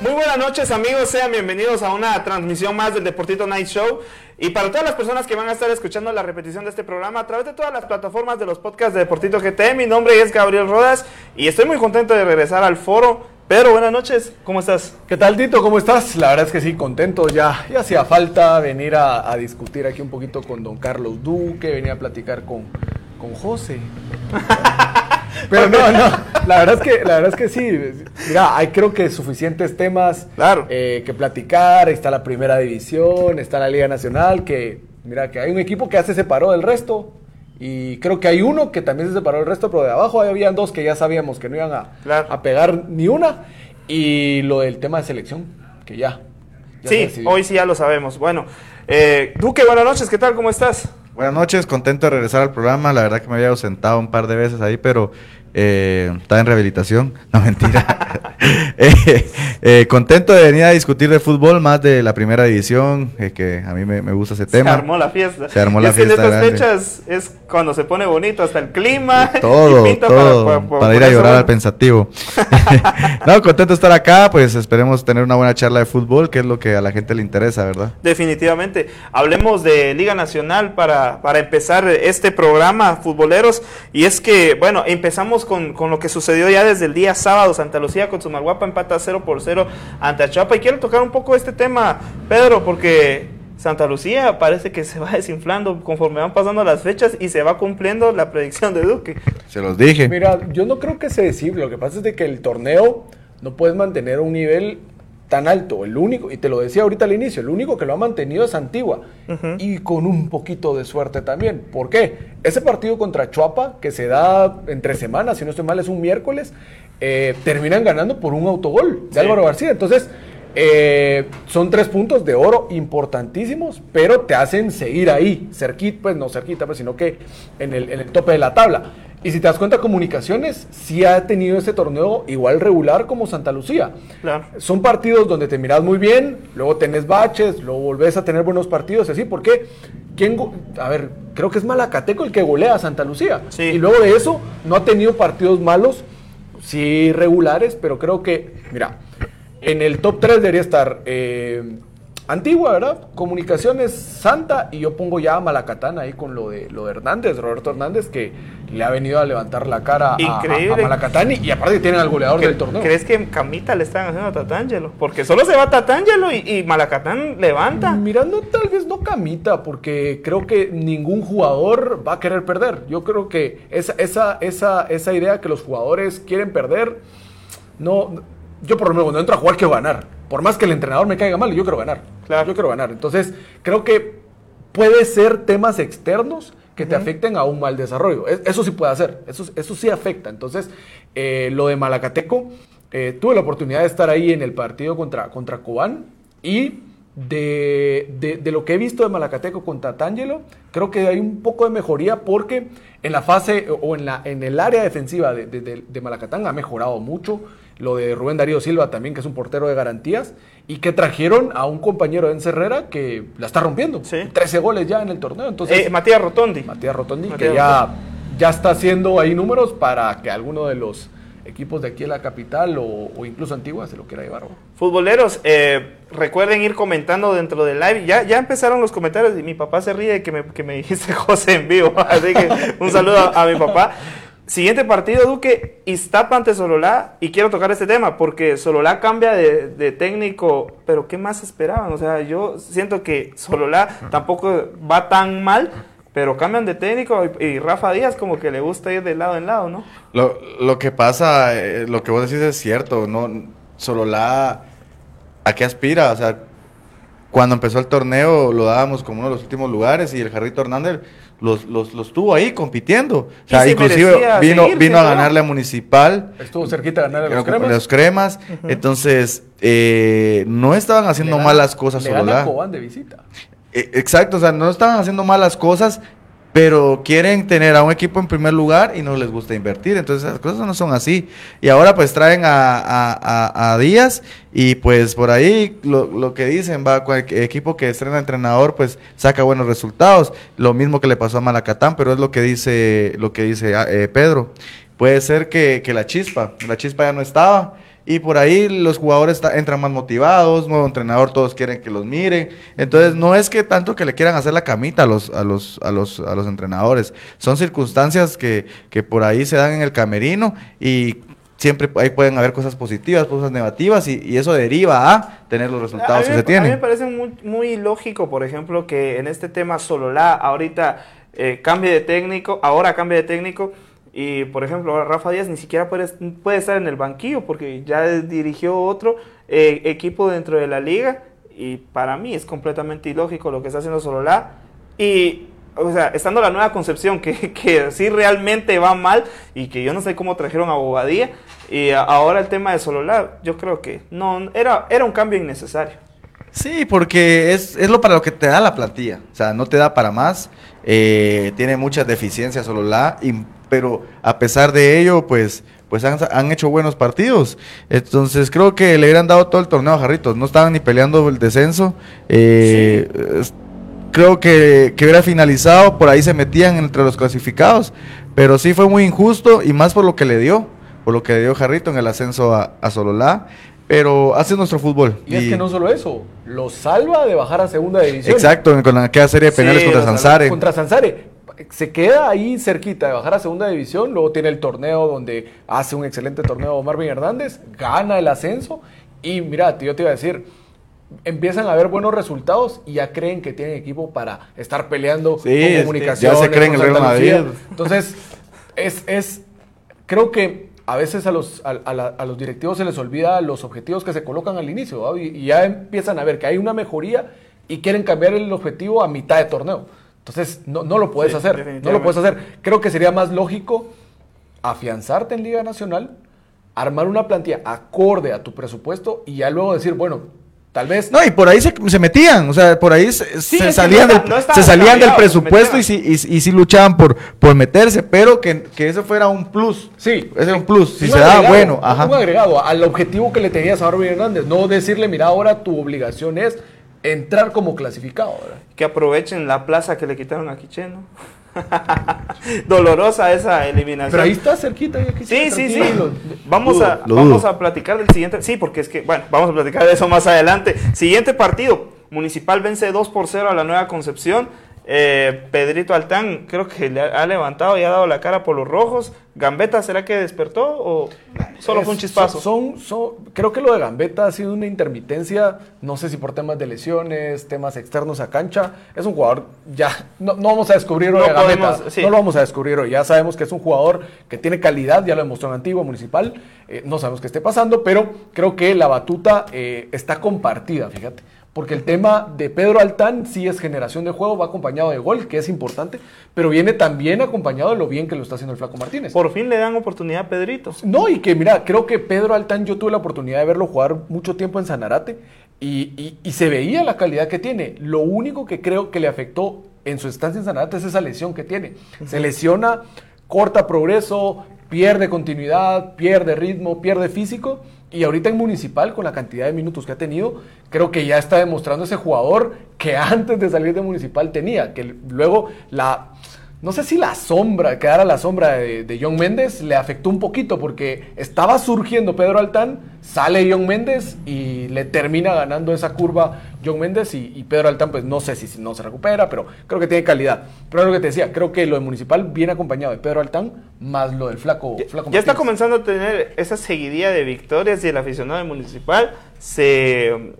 Muy buenas noches amigos, sean bienvenidos a una transmisión más del Deportito Night Show. Y para todas las personas que van a estar escuchando la repetición de este programa a través de todas las plataformas de los podcasts de Deportito GT, mi nombre es Gabriel Rodas y estoy muy contento de regresar al foro. Pedro, buenas noches, ¿cómo estás? ¿Qué tal, Tito? ¿Cómo estás? La verdad es que sí, contento. Ya, ya hacía falta venir a, a discutir aquí un poquito con don Carlos Duque, venir a platicar con, con José. Pero no, no, la verdad es que, la verdad es que sí. Mira, hay creo que suficientes temas Claro. eh, que platicar. Está la primera división, está la Liga Nacional, que mira que hay un equipo que ya se separó del resto. Y creo que hay uno que también se separó del resto, pero de abajo habían dos que ya sabíamos que no iban a, Claro. a pegar ni una. Y lo del tema de selección, que ya. ya Sí, hoy sí ya lo sabemos. Bueno, eh, Duque, buenas noches, ¿qué tal? ¿Cómo estás? Buenas noches, contento de regresar al programa. La verdad que me había ausentado un par de veces ahí, pero eh, estaba en rehabilitación. No, mentira. Eh, eh, contento de venir a discutir de fútbol, más de la primera división, eh, que a mí me, me gusta ese tema. Se armó la fiesta. Se armó Y la es que en fiesta estas fechas es cuando se pone bonito, hasta el clima. Todo, y todo, para, para, para- ir a llorar al pensativo. no, contento de estar acá, pues esperemos tener una buena charla de fútbol, que es lo que a la gente le interesa, ¿verdad? Definitivamente. Hablemos de Liga Nacional para, para empezar este programa, futboleros. Y es que, bueno, empezamos con, con lo que sucedió ya desde el día sábado. Santa Lucía con su Marguapa empata 0 por 0 ante Achapa. Y quiero tocar un poco este tema, Pedro, porque Santa Lucía parece que se va desinflando conforme van pasando las fechas y se va cumpliendo la predicción de Duque. Se los dije. Mira, yo no creo que se desinfle. Lo que pasa es de que el torneo no puedes mantener un nivel tan alto. El único, y te lo decía ahorita al inicio, el único que lo ha mantenido es Antigua. Y con un poquito de suerte también. ¿Por qué? Ese partido contra Chuapa, que se da entre semanas, si no estoy mal, es un miércoles, eh, terminan ganando por un autogol de Sí. Álvaro García. Entonces, eh, son tres puntos de oro importantísimos, pero te hacen seguir ahí, cerquita, pues no cerquita, pues, sino que en el, en el tope de la tabla. Y si te das cuenta, Comunicaciones sí ha tenido este torneo igual regular como Santa Lucía. Claro. Son partidos donde te miras muy bien, luego tenés baches, luego volvés a tener buenos partidos, y así, porque ¿quién go- a ver, creo que es Malacateco el que golea a Santa Lucía. Sí. Y luego de eso, no ha tenido partidos malos, sí regulares, pero creo que, mira, en el top 3 debería estar eh, Antigua, ¿verdad? Comunicaciones Santa y yo pongo ya a Malacatán ahí con lo de, lo de Hernández, Roberto Hernández, que le ha venido a levantar la cara a- a, Increíble. a Malacatán y, y aparte tienen al goleador ¿Cre- del torneo. ¿Crees que Camita le están haciendo a Tatangelo? Porque solo se va Tatangelo y, y Malacatán levanta. Mirando tal vez no camita, porque creo que ningún jugador va a querer perder. Yo creo que esa, esa, esa, esa idea que los jugadores quieren perder, no, yo por lo menos cuando entro a jugar quiero ganar. Por más que el entrenador me caiga mal, yo quiero ganar. Claro. Yo quiero ganar. Entonces, creo que puede ser temas externos que te afecten a un mal desarrollo. Es- Eso sí puede hacer, eso, eso sí afecta. Entonces, eh, lo de Malacateco, eh, tuve la oportunidad de estar ahí en el partido contra, contra Cobán y de, de- de lo que he visto de Malacateco contra Tangelo, creo que hay un poco de mejoría porque en la fase o en, la, en el área defensiva de, de- de- de Malacatán ha mejorado mucho. Lo de Rubén Darío Silva también, que es un portero de garantías, y que trajeron a un compañero de Ence Herrera que la está rompiendo. Sí. 13 goles ya en el torneo. Entonces, Eh, Matías Rotondi. Matías Rotondi, Matías que ya, ya está haciendo ahí números para que alguno de los equipos de aquí en la capital o, o incluso Antigua se lo quiera llevar. Futboleros, eh, recuerden ir comentando dentro del live. Ya, ya empezaron los comentarios y mi papá se ríe de que me, que me dijiste José en vivo. Así que un saludo a, a mi papá. Siguiente partido, Duque, Iztapa ante Sololá. Y quiero tocar este tema porque Sololá cambia de, de técnico. Pero ¿qué más esperaban? O sea, yo siento que Sololá tampoco va tan mal. Pero cambian de técnico y, Rafa Díaz como que le gusta ir de lado en lado, ¿no? Lo, lo que pasa, eh, lo que vos decís es cierto, no solo la a qué aspira, o sea, cuando empezó el torneo lo dábamos como uno de los últimos lugares y el Jarrito Hernández los, los, los tuvo ahí compitiendo. O sea, se inclusive vino, vino a ¿no? ganarle a Municipal. Estuvo cerquita de ganar a los cremas. cremas. Entonces, eh, no estaban haciendo Le malas cosas le gana Cobán de visita. Eh, Exacto, o sea, no estaban haciendo malas cosas, pero quieren tener a un equipo en primer lugar y no les gusta invertir. Entonces, las cosas no son así. Y ahora, pues traen a, a- a- Díaz y, pues por ahí lo, lo que dicen, va, cualquier equipo que estrena entrenador, pues saca buenos resultados. Lo mismo que le pasó a Malacatán, pero es lo que dice, lo que dice eh, Pedro. Puede ser que, que la chispa, la chispa ya no estaba. Y por ahí los jugadores entran más motivados, nuevo entrenador, todos quieren que los miren. Entonces no es que tanto que le quieran hacer la camita a los, a los, a los, a los entrenadores. Son circunstancias que, que por ahí se dan en el camerino y siempre ahí pueden haber cosas positivas, cosas negativas y, y eso deriva a tener los resultados que se me- a mí me tienen. parece muy, muy lógico, por ejemplo, que en este tema Sololá ahorita eh, cambie de técnico, ahora cambie de técnico. Y por ejemplo, Rafa Díaz ni siquiera puede, puede estar en el banquillo porque ya dirigió otro eh, equipo dentro de la liga. Y para mí es completamente ilógico lo que está haciendo Sololá. Y, o sea, estando la nueva concepción que, que sí realmente va mal y que yo no sé cómo trajeron a Bobadilla. Y ahora el tema de Sololá, yo creo que no, era, era un cambio innecesario. Sí, porque es, es lo para lo que te da la plantilla. O sea, no te da para más. Eh, tiene muchas deficiencias solo la, y- pero a pesar de ello, pues, pues han, han hecho buenos partidos. Entonces creo que le hubieran dado todo el torneo a Jarritos. No estaban ni peleando el descenso. Eh, creo que, que hubiera finalizado, por ahí se metían entre los clasificados. Pero sí fue muy injusto y más por lo que le dio, por lo que le dio Jarrito en el ascenso a, a Sololá. Pero hace nuestro fútbol. Y es que no solo eso, lo salva de bajar a segunda división. Exacto, con aquella serie de Sí, penales contra Sansare. Contra Sansare. Se queda ahí cerquita de bajar a segunda división, luego tiene el torneo donde hace un excelente torneo Marvin Hernández, gana el ascenso y mira, yo te iba a decir, empiezan a haber buenos resultados y ya creen que tienen equipo para estar peleando Sí, con este, comunicaciones. ya se creen el Real. Madrid. Entonces, es, es, creo que a veces a los, a, a la- a los directivos se les olvida los objetivos que se colocan al inicio ¿va? y, y ya empiezan a ver que hay una mejoría y quieren cambiar el objetivo a mitad de torneo. Entonces, no, no lo puedes Sí, hacer. No lo puedes hacer. Creo que sería más lógico afianzarte en Liga Nacional, armar una plantilla acorde a tu presupuesto y ya luego decir, bueno, tal vez... No, y por ahí se, se metían, o sea, por ahí se, Sí, se es que salían, no del, no se salían del presupuesto y sí, y, y sí luchaban por, por meterse, pero que, que eso fuera un plus. Sí. Ese era un plus. Si Un se daba agregado, bueno, un- ajá. Un agregado al objetivo que le tenías a Marvin Hernández. No decirle, mira, ahora tu obligación es entrar como clasificado. ¿verdad? Que aprovechen la plaza que le quitaron a Quicheno. Dolorosa esa eliminación. Pero ahí está cerquita. ahí aquí Sí, sí, sí. Vamos, Dudo, a, vamos dudo. a platicar del siguiente. Sí, porque es que, bueno, vamos a platicar de eso más adelante. Siguiente partido. Municipal vence 2 por 0 a la Nueva Concepción. Eh, Pedrito Altán creo que le ha ha levantado y ha dado la cara por los rojos. Gambetta, ¿será que despertó o solo fue un chispazo? Son, son- creo que lo de Gambetta ha sido una intermitencia, no sé si por temas de lesiones, temas externos a cancha. Es un jugador, ya, no, no vamos a descubrir hoy No a Gambetta, podemos, sí. no lo vamos a descubrir hoy. Ya sabemos que es un jugador que tiene calidad, ya lo demostró en Antigua Municipal. eh, no sabemos qué esté pasando, pero creo que la batuta eh, está compartida, fíjate. Porque el tema de Pedro Altán sí es generación de juego, va acompañado de gol, que es importante, pero viene también acompañado de lo bien que lo está haciendo el Flaco Martínez. Por fin le dan oportunidad a Pedrito. No, y que mira, creo que Pedro Altán, yo tuve la oportunidad de verlo jugar mucho tiempo en Sanarate y, y- y se veía la calidad que tiene. Lo único que creo que le afectó en su estancia en Sanarate es esa lesión que tiene. Se lesiona, corta progreso, pierde continuidad, pierde ritmo, pierde físico. Y ahorita en Municipal, con la cantidad de minutos que ha tenido, creo que ya está demostrando ese jugador que antes de salir de Municipal tenía, que luego la no sé si la sombra, quedar a la sombra de, de John Méndez le afectó un poquito porque estaba surgiendo Pedro Altán, sale John Méndez y le termina ganando esa curva John Méndez y, y Pedro Altán pues no sé si, si no se recupera, pero creo que tiene calidad. Pero es lo que te decía, creo que lo de Municipal viene acompañado de Pedro Altán más lo del flaco, Ya, flaco ya está comenzando a tener esa seguidilla de victorias y el aficionado del municipal se...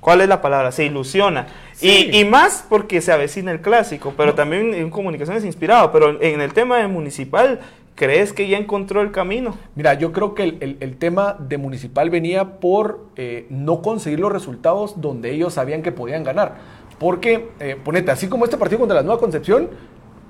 ¿Cuál es la palabra? Se ilusiona. Sí. Y, y más porque se avecina el clásico, pero también en comunicaciones inspirado. Pero en el tema del municipal, ¿crees que ya encontró el camino? Mira, yo creo que el, el- el tema de Municipal venía por eh, no conseguir los resultados donde ellos sabían que podían ganar. Porque, eh, ponete, así como este partido contra la Nueva Concepción,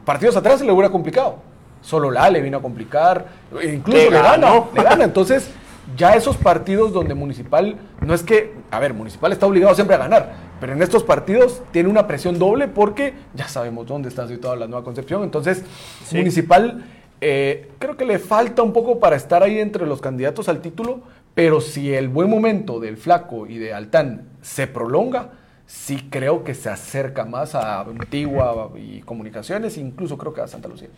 partidos atrás se le hubiera complicado. Solo la le vino a complicar, e incluso Le le, gana, le gana. Entonces, ya esos partidos donde Municipal, no es que, a ver, Municipal está obligado siempre a ganar, pero en estos partidos tiene una presión doble porque ya sabemos dónde está situada la Nueva Concepción. Entonces, Sí. Municipal eh, creo que le falta un poco para estar ahí entre los candidatos al título, pero si el buen momento del Flaco y de Altán se prolonga, sí creo que se acerca más a Antigua y Comunicaciones, incluso creo que a Santa Lucía.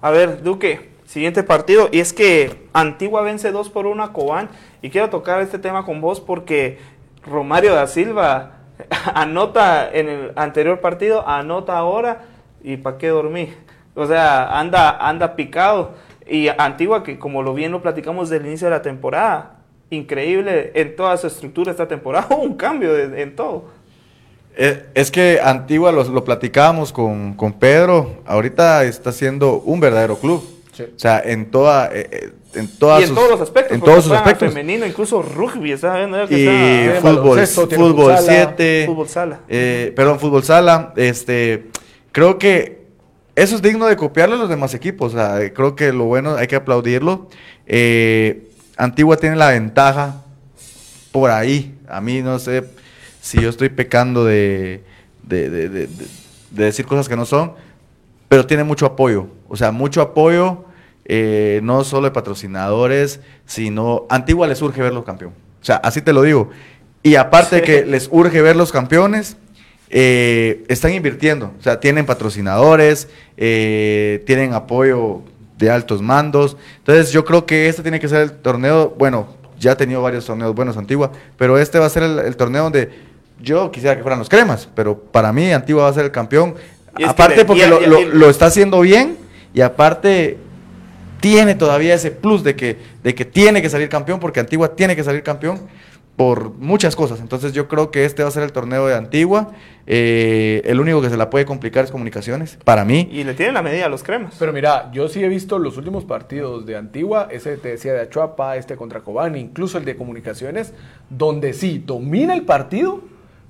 A ver, Duque, siguiente partido. Y es que Antigua vence 2 por 1 a Cobán. Y quiero tocar este tema con vos porque Romario da Silva anota en el anterior partido, anota ahora. ¿Y para qué dormir? O sea, anda, anda picado. Y Antigua, que como lo bien lo platicamos del inicio de la temporada, increíble en toda su estructura esta temporada. Un cambio en todo. Eh, Es que Antigua los- lo, platicábamos con, con Pedro, ahorita está siendo un verdadero club. Sí. O sea, en toda, eh, eh, en todas y en sus- todos los aspectos. En todos sus aspectos. Femenino, incluso rugby, Y está- Tiene fútbol, fútbol futsala, 7, Fútbol sala. eh, perdón, fútbol sala. Este, creo que eso es digno de copiarle a los demás equipos. O sea, eh, creo que lo bueno hay que aplaudirlo. Eh, Antigua tiene la ventaja por ahí. A mí no sé si yo estoy pecando de, de, de- de- de- de decir cosas que no son, pero tiene mucho apoyo. O sea, mucho apoyo, eh, no solo de patrocinadores, sino Antigua les urge verlos campeón. O sea, así te lo digo. Y aparte Sí. que les urge ver los campeones, eh, están invirtiendo. O sea, tienen patrocinadores, eh, tienen apoyo de altos mandos. Entonces yo creo que este tiene que ser el torneo, bueno, ya ha tenido varios torneos buenos Antigua, pero este va a ser el, el torneo donde yo quisiera que fueran los cremas, pero para mí Antigua va a ser el campeón. Y es que aparte porque y- lo, y- lo- y- lo está haciendo bien y aparte tiene todavía ese plus de que, de que tiene que salir campeón, porque Antigua tiene que salir campeón por muchas cosas. Entonces yo creo que este va a ser el torneo de Antigua. Eh, el único que se la puede complicar es comunicaciones, para mí. Y le tienen la medida a los cremas. Pero mira, yo sí he visto los últimos partidos de Antigua, ese te decía de Achuapa, este contra Cobán, incluso el de Comunicaciones, donde sí domina el partido,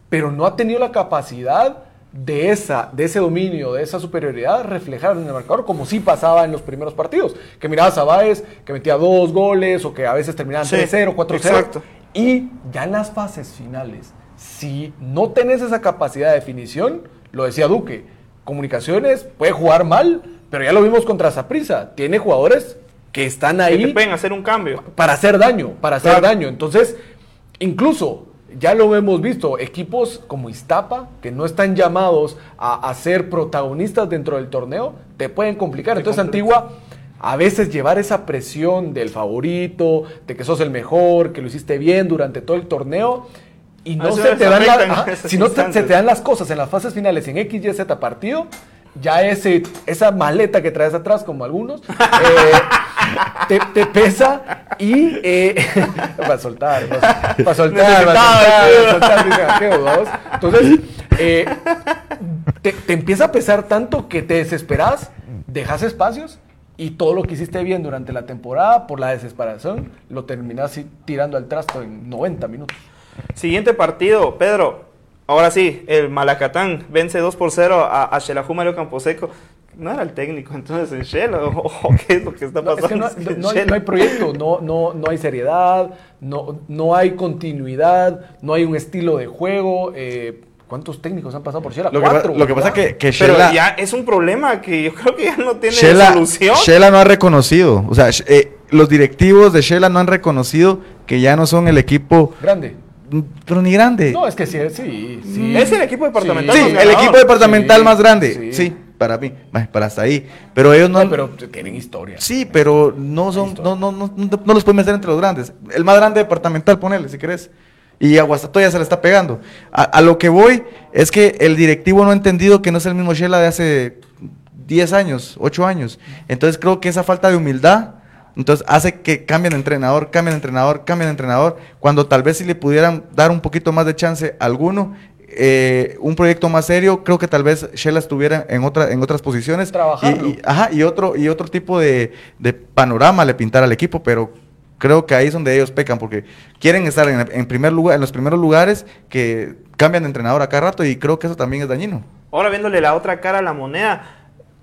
pero no ha tenido la capacidad de, esa, de ese dominio, de esa superioridad, reflejar en el marcador, como sí pasaba en los primeros partidos. Que mirabas a Báez, que metía dos goles, o que a veces terminaban Sí, 3-0, 4-0. exacto. Y ya en las fases finales, si no tenés esa capacidad de definición, lo decía Duque, Comunicaciones puede jugar mal, pero ya lo vimos contra Saprissa. Tiene jugadores que están Que ahí te pueden hacer un cambio. para hacer daño, para hacer Claro. daño. Entonces, incluso ya lo hemos visto, equipos como Iztapa, que no están llamados a, a ser protagonistas dentro del torneo, te pueden complicar. Entonces. Antigua, a veces llevar esa presión del favorito, de que sos el mejor, que lo hiciste bien durante todo el torneo. Y no se te dan la- si no te- se te dan las cosas en las fases finales en X, Y, Z partido, ya ese, esa maleta que traes atrás, como algunos, eh, te, te pesa y eh, para soltar, para soltar, para soltar, para soltar. Entonces, eh, te, te empieza a pesar tanto que te desesperas, dejas espacios y todo lo que hiciste bien durante la temporada por la desesperación lo terminas tirando al trasto en 90 minutos. Siguiente partido, Pedro. Ahora sí, el Malacatán vence 2 por 0 a, a Xelajú Mario Camposeco. No era el técnico entonces en Shela, o, o qué es lo que está pasando. es que no, Es que hay, Shela- no hay proyecto, no, no, no hay seriedad, no, no hay continuidad, no hay un estilo de juego. eh, ¿Cuántos técnicos han pasado por Shela? Lo que, Cuatro. lo que pasa ¿verdad? que, que Pero Shela, ya es un problema que yo creo que ya no tiene Shela- solución. Shela no ha reconocido. O sea, eh, los directivos de Shela no han reconocido que ya no son el equipo, Grande. pero ni grande. No, es que sí, sí. sí. Es el equipo departamental Sí, el equipo departamental Sí, más grande. sí. Sí, para mí. Para hasta ahí. Pero ellos no. Pero tienen historia. Sí, pero no son, no, no, no, no, no los puedes meter entre los grandes. El más grande departamental, ponele, si querés. Y a Guastatoya ya se le está pegando. A, a lo que voy es que el directivo no ha entendido que no es el mismo Shela de hace 10 años, 8 años. Entonces creo que esa falta de humildad, entonces hace que cambien de entrenador, cambien de entrenador, cambien de entrenador, cuando tal vez si le pudieran dar un poquito más de chance a alguno, eh, un proyecto más serio, creo que tal vez Shela estuviera en, otra, en otras posiciones. Trabajarlo. Y, y- ajá, y otro, y otro tipo de, de panorama le pintar al equipo, pero creo que ahí es donde ellos pecan, porque quieren estar en, en primer lugar, en los primeros lugares que cambian de entrenador a cada rato y creo que eso también es dañino. Ahora viéndole la otra cara a la moneda,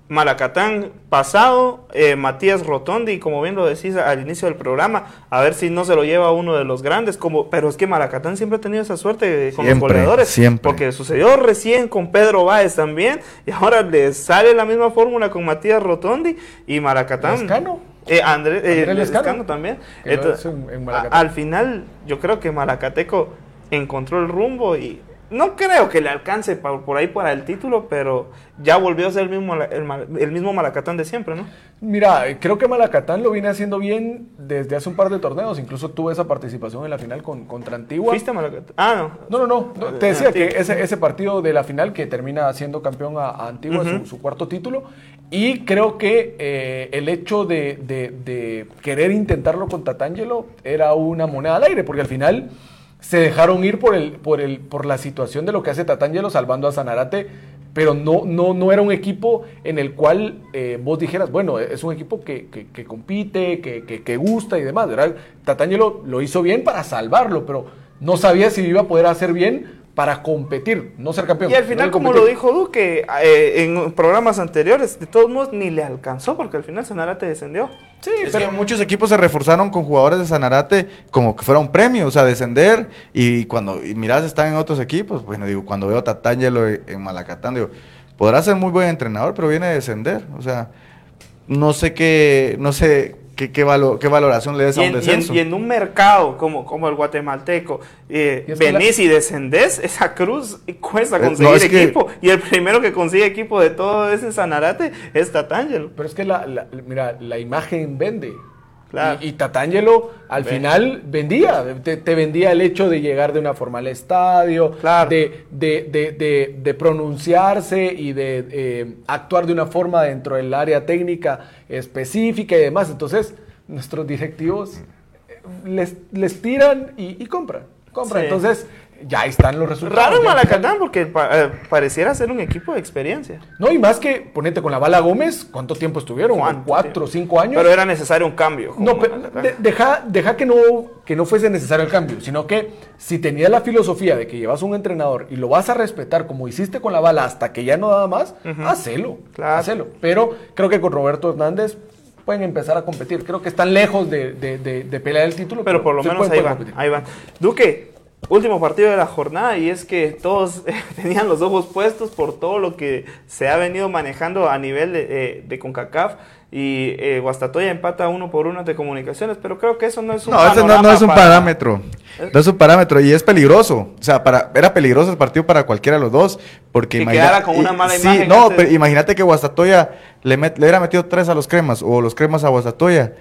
Malacatán pasado, eh, Matías Rotondi, como bien lo decís al inicio del programa, a ver si no se lo lleva uno de los grandes, como, pero es que Malacatán siempre ha tenido esa suerte con Siempre, los goleadores, siempre. porque sucedió recién con Pedro Báez también, y ahora le sale la misma fórmula con Matías Rotondi y Malacatán. Lescano. Eh, André- eh, Andrés Lescano. Lescano también. Entonces, en- en a- al final, yo creo que Malacateco encontró el rumbo y no creo que le alcance por ahí para el título, pero ya volvió a ser el mismo, el, mismo Malacatán de siempre, ¿no? Mira, eh, creo que Malacatán lo viene haciendo bien desde hace un par de torneos. Incluso tuvo esa participación en la final con, contra Antigua. ¿Fuiste a Malacatán? Ah, no. No, no, no. no, Te Eh, decía que ese, ese partido de la final que termina siendo campeón a, a Antigua, su, su cuarto título. Y creo que eh, el hecho de, de- de querer intentarlo con Tatangelo era una moneda al aire, porque al final se dejaron ir por, el, por, el, por la situación de lo que hace Tatangelo salvando a Zanarate, pero no, no, no era un equipo en el cual eh, vos dijeras, bueno, es un equipo que, que- que compite, que, que- gusta y demás. ¿verdad? Lo hizo bien para salvarlo, pero no sabía si iba a poder hacer bien para competir, no ser campeón. Y al final, como lo dijo Duque eh, en programas anteriores, de todos modos ni le alcanzó porque al final Sanarate descendió. Sí, Es pero que muchos equipos se reforzaron con jugadores de Sanarate como que fuera un premio, o sea, descender. Y cuando y mirás, están en otros equipos. Bueno, digo, cuando veo a Tatangelo en Malacatán, digo, podrá ser muy buen entrenador, pero viene a descender. O sea, no sé qué, no sé qué, qué, valo- qué valoración le des Y a en, un y en- descenso. y en un mercado como, como el guatemalteco, eh, Y que venís y descendés, esa cruz cuesta Eh, conseguir no, es que- equipo. Y el primero que consigue equipo de todo ese Sanarate es Tatangelo. Pero es que la, la- mira, la imagen vende. Claro. Y, y Tatangelo al final vendía, te, te vendía el hecho de llegar de una forma al estadio, Claro. de, de, de, pronunciarse y de eh, actuar de una forma dentro del área técnica específica y demás. Entonces, nuestros directivos eh, les, les tiran y, y compran. Sí. Entonces, ya ahí están los resultados. Raro Malacatán porque pa- eh, pareciera ser un equipo de experiencia. No, y más que, ponete con la bala Gómez, ¿cuánto tiempo estuvieron? ¿Cuánto ¿Cuatro, tiempo? cinco años? Pero era necesario un cambio. No, pero de- deja, deja que, no, que no fuese necesario el cambio, sino que si tenías la filosofía de que llevas un entrenador y lo vas a respetar como hiciste con la bala hasta que ya no daba más, hacelo, Claro. hacelo. Pero creo que con Roberto Hernández pueden empezar a competir. Creo que están lejos de, de- de- de pelear el título. Pero por lo menos pueden- ahí van, ahí van. Duque, último partido de la jornada y es que todos eh, tenían los ojos puestos por todo lo que se ha venido manejando a nivel de, eh, de CONCACAF y eh, Guastatoya empata uno por uno de comunicaciones, pero creo que eso no es un No, ese no, no es un para- parámetro. No es un parámetro y es peligroso. O sea, para, era peligroso el partido para cualquiera de los dos. Porque Que imagina- quedara con una y- mala sí, imagen No, antes. pero imagínate que Guastatoya le, met- le hubiera metido tres a los cremas o los cremas a Guastatoya.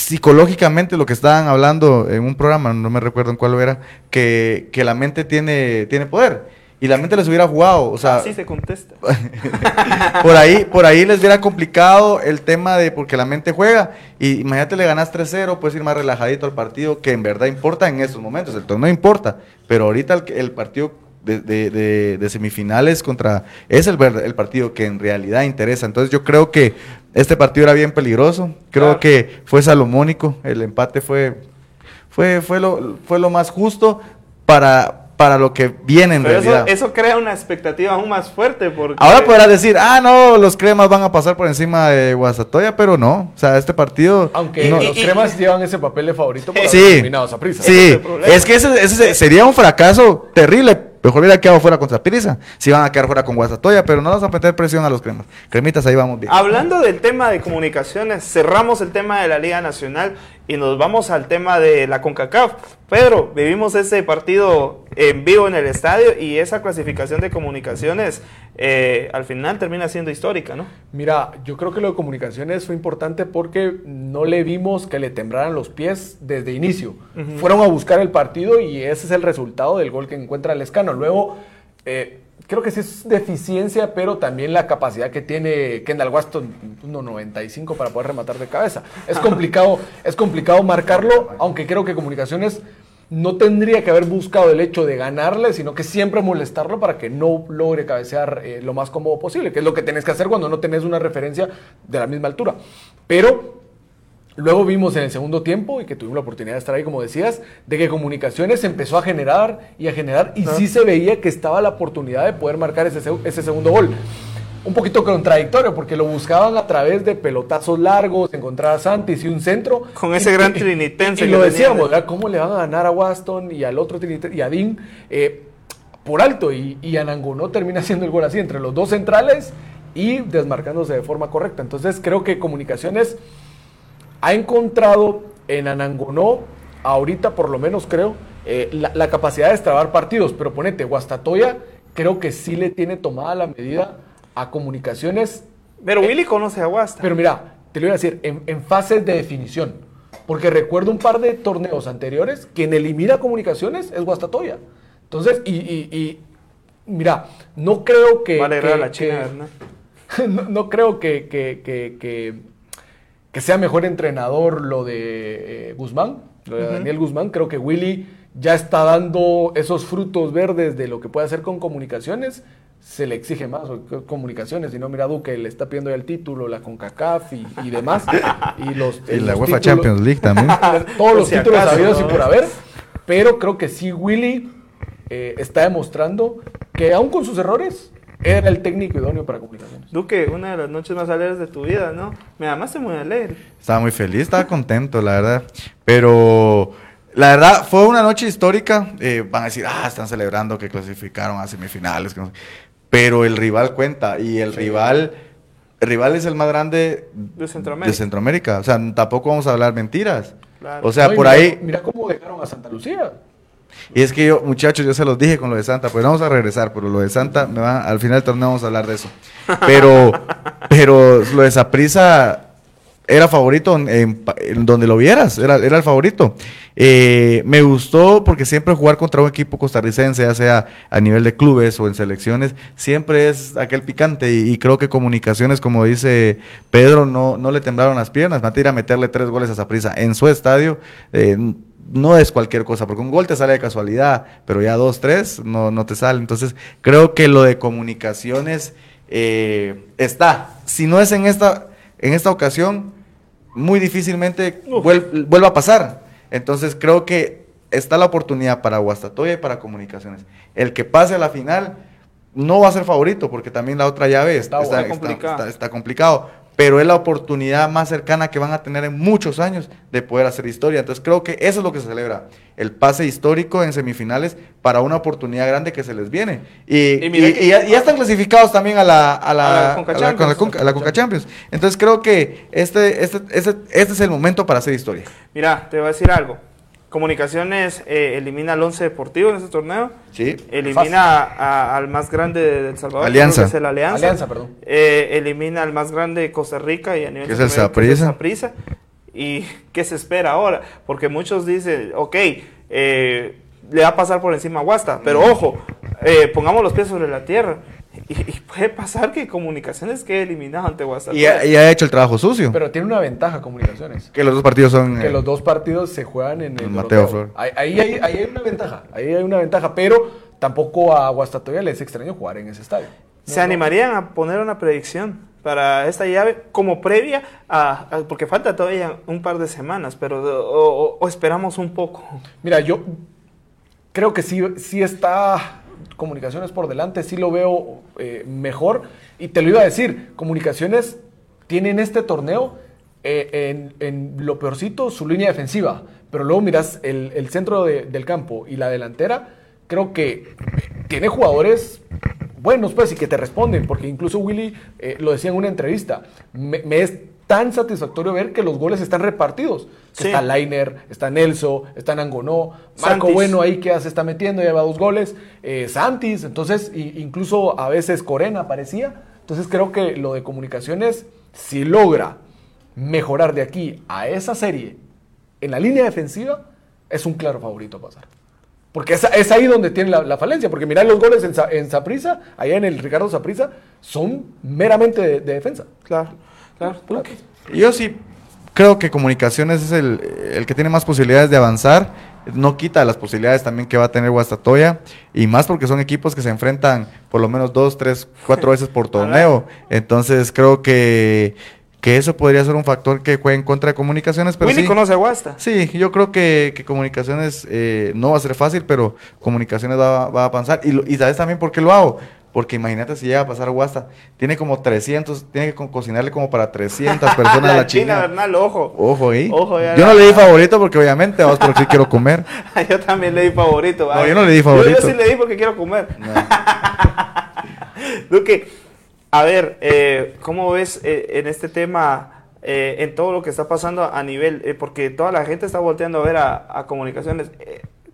Psicológicamente lo que estaban hablando en un programa, no me recuerdo en cuál era, que, que la mente tiene, tiene poder. Y la mente les hubiera jugado. O sea, Así se contesta. por ahí, por ahí les hubiera complicado el tema de porque la mente juega. Y imagínate, le ganas 3-0, puedes ir más relajadito al partido, que en verdad importa en estos momentos. El torneo importa, pero ahorita el, el partido de, de- de- de semifinales contra. Es el, el partido que en realidad interesa. Entonces, yo creo que este partido era bien peligroso. Creo Claro. que fue salomónico. El empate fue, fue, fue, lo, fue lo más justo para, para lo que viene en Pero eso, realidad. eso crea una expectativa aún más fuerte porque... Ahora podrás decir, ah, no, los cremas van a pasar por encima de Guasatoya, pero no. O sea, este partido. Aunque no- los y- cremas llevan ese papel de favorito por haber Sí, eliminado a es sí. Es que ese, ese sería un fracaso terrible. Mejor hubiera quedado fuera contra Prisa. Si van a quedar fuera con Guasatoya, pero no vas a meter presión a los cremas. Cremitas, ahí vamos bien. Hablando del tema de comunicaciones, cerramos el tema de la Liga Nacional y nos vamos al tema de la CONCACAF. Pedro, vivimos ese partido en vivo en el estadio y esa clasificación de comunicaciones eh, al final termina siendo histórica, ¿no? Mira, yo creo que lo de comunicaciones fue importante porque no le vimos que le temblaran los pies desde inicio. Fueron a buscar el partido y ese es el resultado del gol que encuentra Lescano. Luego, eh, creo que sí es deficiencia, pero también la capacidad que tiene Kendall Waston, 1.95 para poder rematar de cabeza. Es complicado, es complicado marcarlo, aunque creo que comunicaciones no tendría que haber buscado el hecho de ganarle, sino que siempre molestarlo para que no logre cabecear eh, lo más cómodo posible, que es lo que tenés que hacer cuando no tenés una referencia de la misma altura. Pero luego vimos en el segundo tiempo, y que tuvimos la oportunidad de estar ahí, como decías, de que Comunicaciones empezó a generar y a generar, y sí se veía que estaba la oportunidad de poder marcar ese, seg- ese segundo gol. Un poquito contradictorio, porque lo buscaban a través de pelotazos largos, encontrar a Santis y un centro. Con ese Y- gran trinitense Y, lo decíamos, ¿verdad? ¿Cómo le van a ganar a Waston y al otro trinitense y a Dean eh, por alto? Y, y Anangonó termina haciendo el gol así, entre los dos centrales y desmarcándose de forma correcta. Entonces creo que Comunicaciones ha encontrado en Anangonó, ahorita por lo menos creo, eh, la, la capacidad de extrabar partidos. Pero ponete, Guastatoya creo que sí le tiene tomada la medida a Comunicaciones Pero Willy conoce a Guasta. pero mira, te lo iba a decir, en, en fases de definición. Porque recuerdo un par de torneos anteriores, quien elimina comunicaciones es Guastatoya. Entonces, y, y- y, mira, no creo que... Vale, que- la China, que- no, no creo que, que- que- que- que sea mejor entrenador lo de eh, Guzmán, lo de Daniel Guzmán. Creo que Willy ya está dando esos frutos verdes de lo que puede hacer con comunicaciones. Se le exige más o- co- comunicaciones. Si no, mira, Duque le está pidiendo ya el título, la CONCACAF y, y demás. y los, Y la los UEFA títulos- Champions League también. todos los Si títulos acaso, habidos y por haber. Pero creo que sí, Willy eh, está demostrando que aún con sus errores, era el técnico idóneo para comunicaciones. Duque, una de las noches más alegres de tu vida, ¿no? Me llamaste muy alegre. Estaba muy feliz, estaba contento, la verdad. Pero la verdad fue una noche histórica. Eh, van a decir, ah, están celebrando que clasificaron a semifinales. que no sé". Pero el rival cuenta y el rival, el rival es el más grande De Centroamérica. de Centroamérica. O sea, tampoco vamos a hablar mentiras. Claro. O sea, No, por mira- ahí. Mira cómo dejaron a Santa Lucía. Y es que yo, muchachos, yo se los dije con lo de Santa, pues vamos a regresar, pero lo de Santa, me va, al final del torneo vamos a hablar de eso. Pero, pero lo de Saprisa era favorito en, donde lo vieras, era, era el favorito. Eh, me gustó porque siempre jugar contra un equipo costarricense, ya sea a nivel de clubes o en selecciones, siempre es aquel picante y, creo que comunicaciones, como dice Pedro, no, no le temblaron las piernas, van a ir a meterle tres goles a Saprisa en su estadio. eh, no es cualquier cosa, porque un gol te sale de casualidad, pero ya dos, tres no, no te sale. Entonces, creo que lo de comunicaciones eh, está. Si no es en esta, en esta ocasión, muy difícilmente vuel- vuelva a pasar. Entonces, creo que está la oportunidad para Guastatoya y para comunicaciones. El que pase a la final no va a ser favorito, porque también la otra llave está, Está está, complicado. está- está complicado. Pero es la oportunidad más cercana que van a tener en muchos años de poder hacer historia. Entonces creo que eso es lo que se celebra. El pase histórico en semifinales para una oportunidad grande que se les viene. Y, Y mira y- que- y ya, están clasificados también a la, a la, A la Conca a la- con la Champions. Conca- a la Conca Champions. Entonces creo que este, este, este, este es el momento para hacer historia. Mira, te voy a decir algo. Comunicaciones eh, elimina al Once Deportivo en este torneo. Sí. Elimina a- al más grande de El Salvador. Alianza. que es el Alianza. Alianza, perdón. Eh, elimina al más grande de Costa Rica y a nivel Que es el. ¿Y qué se espera ahora? Porque muchos dicen, ok, eh, le va a pasar por encima a Guasta, pero ojo, eh, pongamos los pies sobre la tierra. Y, y puede pasar que Comunicaciones quede eliminado ante Guasta. Y ha, y ha hecho el trabajo sucio. Pero tiene una ventaja comunicaciones. que los dos partidos son... Que eh, los dos partidos se juegan en el En Mateo. Flor. Ahí, ahí hay, ahí hay una ventaja. Ahí hay una ventaja. Pero tampoco a Guastatoya le es extraño jugar en ese estadio. ¿Se animarían a poner una predicción para esta llave como previa a, a- porque falta todavía un par de semanas, pero o, o- o esperamos un poco? Mira, yo creo que sí, sí está comunicaciones por delante, sí lo veo eh, mejor. Y te lo iba a decir, comunicaciones tiene en este torneo eh, en, lo peorcito su línea defensiva. Pero luego miras el, el centro de- del campo y la delantera, creo que tiene jugadores buenos, pues, y que te responden, porque incluso Willy eh, lo decía en una entrevista, me, me es tan satisfactorio ver que los goles están repartidos. Sí. Está Lainer, está Nelson, está Nangonó, Marco Santis. Bueno ahí que ya se está metiendo, lleva dos goles, eh, Santis, entonces, incluso a veces Corena aparecía. Entonces creo que lo de comunicaciones, si logra mejorar de aquí a esa serie en la línea defensiva, es un claro favorito a pasar. Porque es, es ahí donde tiene la, la falencia. Porque mirá los goles en, en allá en el Ricardo Saprissa, son meramente de, de defensa. Claro, claro. Yo sí creo que comunicaciones es el, el que tiene más posibilidades de avanzar no quita las posibilidades también que va a tener Guastatoya, y más porque son equipos que se enfrentan por lo menos dos, tres, cuatro veces por torneo. Entonces creo que que eso podría ser un factor que juegue en contra de comunicaciones. Pero sí, conoce a Guasta. Sí, yo creo que, que comunicaciones eh, no va a ser fácil, pero comunicaciones va, va a avanzar. Y, y sabes también por qué lo hago. Porque imagínate si llega a pasar Guasta. Tiene como 300, tiene que co- cocinarle como para 300 personas la, la China. Bernal, ojo. Ojo ahí. Ojo, yo la- no le di favorito porque obviamente, vamos, sí quiero comer. yo también le di favorito. No, ¿vale? yo no le di Yo- favorito. Yo, sí le di porque quiero comer. Duque, a ver, eh, ¿cómo ves eh, en este tema, eh, en todo lo que está pasando a nivel? eh, porque toda la gente está volteando a ver a, a comunicaciones.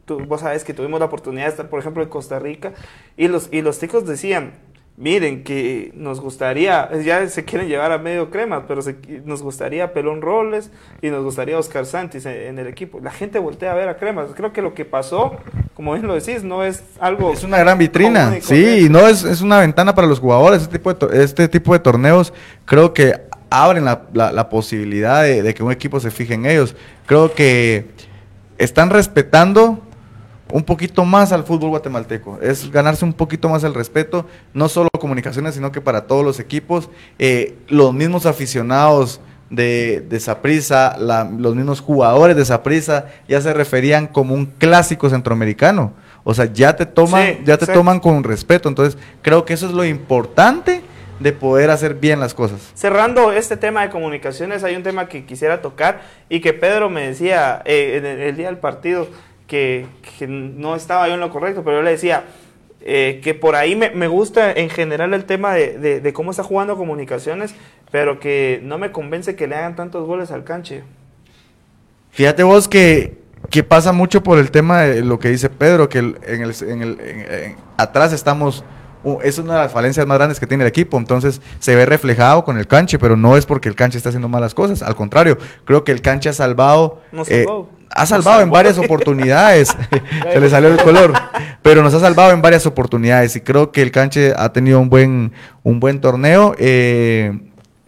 Eh, tú, vos sabes que tuvimos la oportunidad de estar, por ejemplo, en Costa Rica y los, y los ticos decían, miren, que nos gustaría, ya se quieren llevar a medio crema, pero se- nos gustaría Pelón Robles y nos gustaría Oscar Santis en, en el equipo. La gente voltea a ver a cremas. Creo que lo que pasó, como bien lo decís, no es algo... Es una gran vitrina, común sí, y no es, es una ventana para los jugadores. Este tipo de, to- este tipo de torneos creo que abren la, la- la posibilidad de, de que un equipo se fije en ellos. Creo que están respetando un poquito más al fútbol guatemalteco. Es ganarse un poquito más el respeto, no solo comunicaciones, sino que para todos los equipos. Eh, los mismos aficionados de, de Saprissa, los mismos jugadores de Saprissa ya se referían como un clásico centroamericano. O sea, ya te toman, Sí, ya te toman con respeto. Entonces, creo que eso es lo importante de poder hacer bien las cosas. Cerrando este tema de comunicaciones, hay un tema que quisiera tocar y que Pedro me decía eh, en el día del partido que, no estaba yo en lo correcto, pero yo le decía eh, que por ahí me, me gusta en general el tema de, de- cómo está jugando comunicaciones, pero que no me convence que le hagan tantos goles al canche. Fíjate vos que, que pasa mucho por el tema de lo que dice Pedro, que en el, en el- atrás estamos, es una de las falencias más grandes que tiene el equipo, entonces se ve reflejado con el canche, pero no es porque el canche está haciendo malas cosas, al contrario, creo que el canche ha salvado, Nos eh, salvó. ha salvado Nos en salvó. varias oportunidades, se le salió el color, pero nos ha salvado en varias oportunidades y creo que el canche ha tenido un buen, un buen torneo. eh,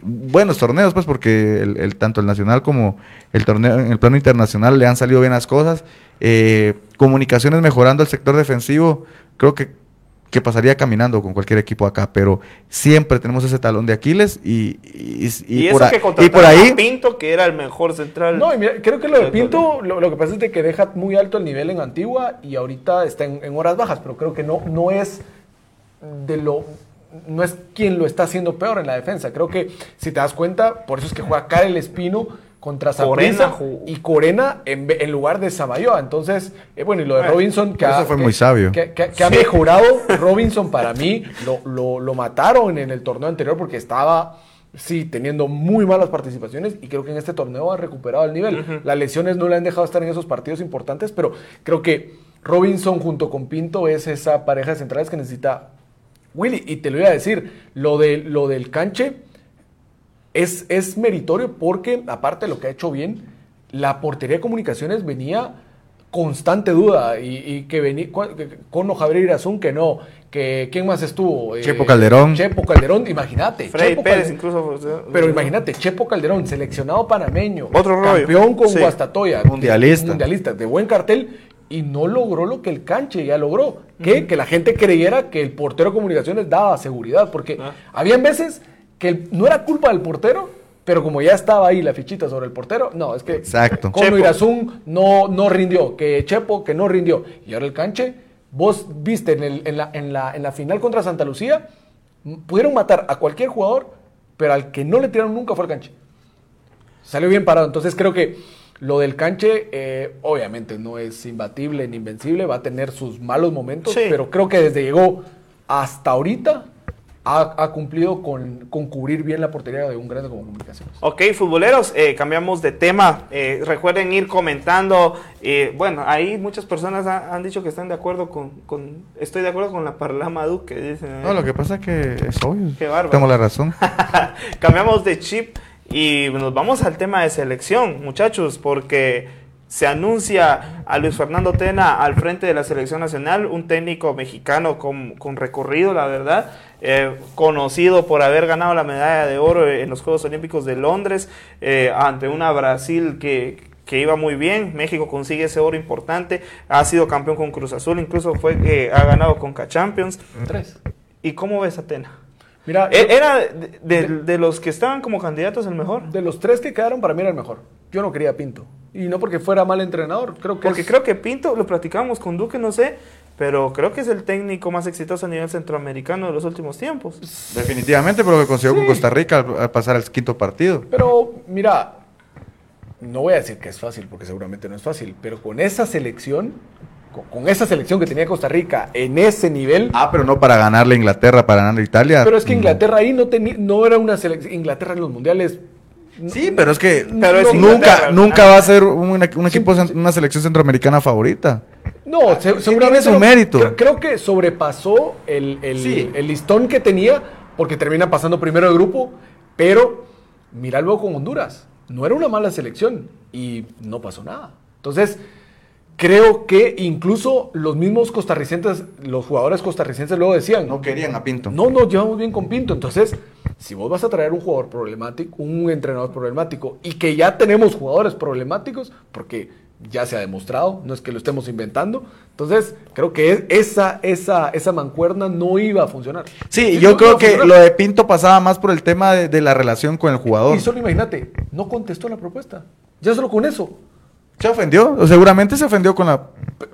buenos torneos, pues, porque el, el- tanto el nacional como el torneo en el plano internacional le han salido bien las cosas. Eh, comunicaciones mejorando el sector defensivo, creo que, que pasaría caminando con cualquier equipo acá, pero siempre tenemos ese talón de Aquiles y, y, y Y, por, eso a- que y por ahí... a Pinto, que era el mejor central. No, y mira, creo que lo de Pinto, lo, lo que pasa es de que deja muy alto el nivel en Antigua y ahorita está en, en horas bajas, pero creo que no, no es de lo no es quien lo está haciendo peor en la defensa. Creo que si te das cuenta, por eso es que juega Karel Espino contra Corena Saprissa y Corena en, lugar de Samayoa. Entonces, eh, bueno, y lo de Robinson que, eso ha- fue que- muy sabio. que- que- que ha mejorado Robinson para mí. Lo, lo- lo mataron en el torneo anterior porque estaba, sí, teniendo muy malas participaciones y creo que en este torneo ha recuperado el nivel. Las lesiones no le han dejado estar en esos partidos importantes, pero creo que Robinson junto con Pinto es esa pareja de centrales que necesita Willy. Y te lo iba a decir, lo, de, lo del canche es, es meritorio porque, aparte de lo que ha hecho bien, la portería de comunicaciones venía constante duda y, y que venía con Javier Irazún que no, que quién más estuvo, Eh, Chepo Calderón. Chepo Calderón, imagínate, Freddy Chepo Pérez Calderón. incluso. Pero imagínate, Chepo Calderón, seleccionado panameño, Otro rollo. campeón con Sí. Guastatoya, Mundialista. mundialista, de buen cartel, y no logró lo que el canche ya logró, que, que la gente creyera que el portero de comunicaciones daba seguridad, porque Ah. habían veces que no era culpa del portero, pero como ya estaba ahí la fichita sobre el portero, no, es que Exacto. Cono. Irazún no, no rindió, que Chepo que no rindió, y ahora el canche, vos viste en, el- en la, en, la, en la final contra Santa Lucía, pudieron matar a cualquier jugador, pero al que no le tiraron nunca fue el canche. Salió bien parado. Entonces creo que lo del canche, eh, obviamente no es imbatible ni invencible, va a tener sus malos momentos, Sí. pero creo que desde llegó hasta ahorita ha, ha cumplido con, con cubrir bien la portería de un grande como comunicaciones. Ok, futboleros, eh, cambiamos de tema. Eh, recuerden ir comentando. eh, bueno, ahí muchas personas ha- han dicho que están de acuerdo con, con- Estoy de acuerdo con la Parlama Duque, dicen. ahí. No, lo que pasa es que es obvio. Qué bárbaro. Tengo la razón. Cambiamos de chip y nos vamos al tema de selección, muchachos, porque se anuncia a Luis Fernando Tena al frente de la selección nacional, un técnico mexicano con, con recorrido, la verdad, eh, conocido por haber ganado la medalla de oro en los Juegos Olímpicos de Londres, eh, ante una Brasil que, que iba muy bien. México consigue ese oro importante. Ha sido campeón con Cruz Azul, incluso fue eh, ha ganado con K Champions. Tres. ¿Y cómo ves Atena? Mira, E- yo- Era de, de- de los que estaban como candidatos el mejor. de los tres que quedaron, para mí era el mejor. Yo no quería Pinto. Y no porque fuera mal entrenador. Creo que Porque es- creo que Pinto, lo platicamos con Duque, no sé, pero creo que es el técnico más exitoso a nivel centroamericano de los últimos tiempos. Definitivamente, pero lo que consiguió con Costa Rica al, al pasar al quinto partido. Pero, mira, no voy a decir que es fácil, porque seguramente no es fácil, pero con esa selección, con, con esa selección que tenía Costa Rica en ese nivel, Ah, pero no para ganarle a Inglaterra, para ganarle a Italia. pero es que Mm. Inglaterra ahí no tenía, no era una selección, Inglaterra en los mundiales. Sí, pero es que Pero es nunca, nunca va a ser un, un equipo, una selección centroamericana favorita. No, se- tiene seguramente su no. mérito. Creo, creo que sobrepasó el, el- Sí. el listón que tenía, porque termina pasando primero de grupo, pero mira luego con Honduras. No era una mala selección y no pasó nada. Entonces, creo que incluso los mismos costarricenses, los jugadores costarricenses luego decían, No querían a Pinto. no nos llevamos bien con Pinto. Entonces, si vos vas a traer un jugador problemático, un entrenador problemático, y que ya tenemos jugadores problemáticos, porque ya se ha demostrado, no es que lo estemos inventando, entonces creo que es- esa, esa, esa mancuerna no iba a funcionar. Sí, no yo creo que lo de Pinto pasaba más por el tema de, de la relación con el jugador. Y solo imagínate, no contestó la propuesta. Ya solo con eso. Se ofendió, o seguramente se ofendió con la...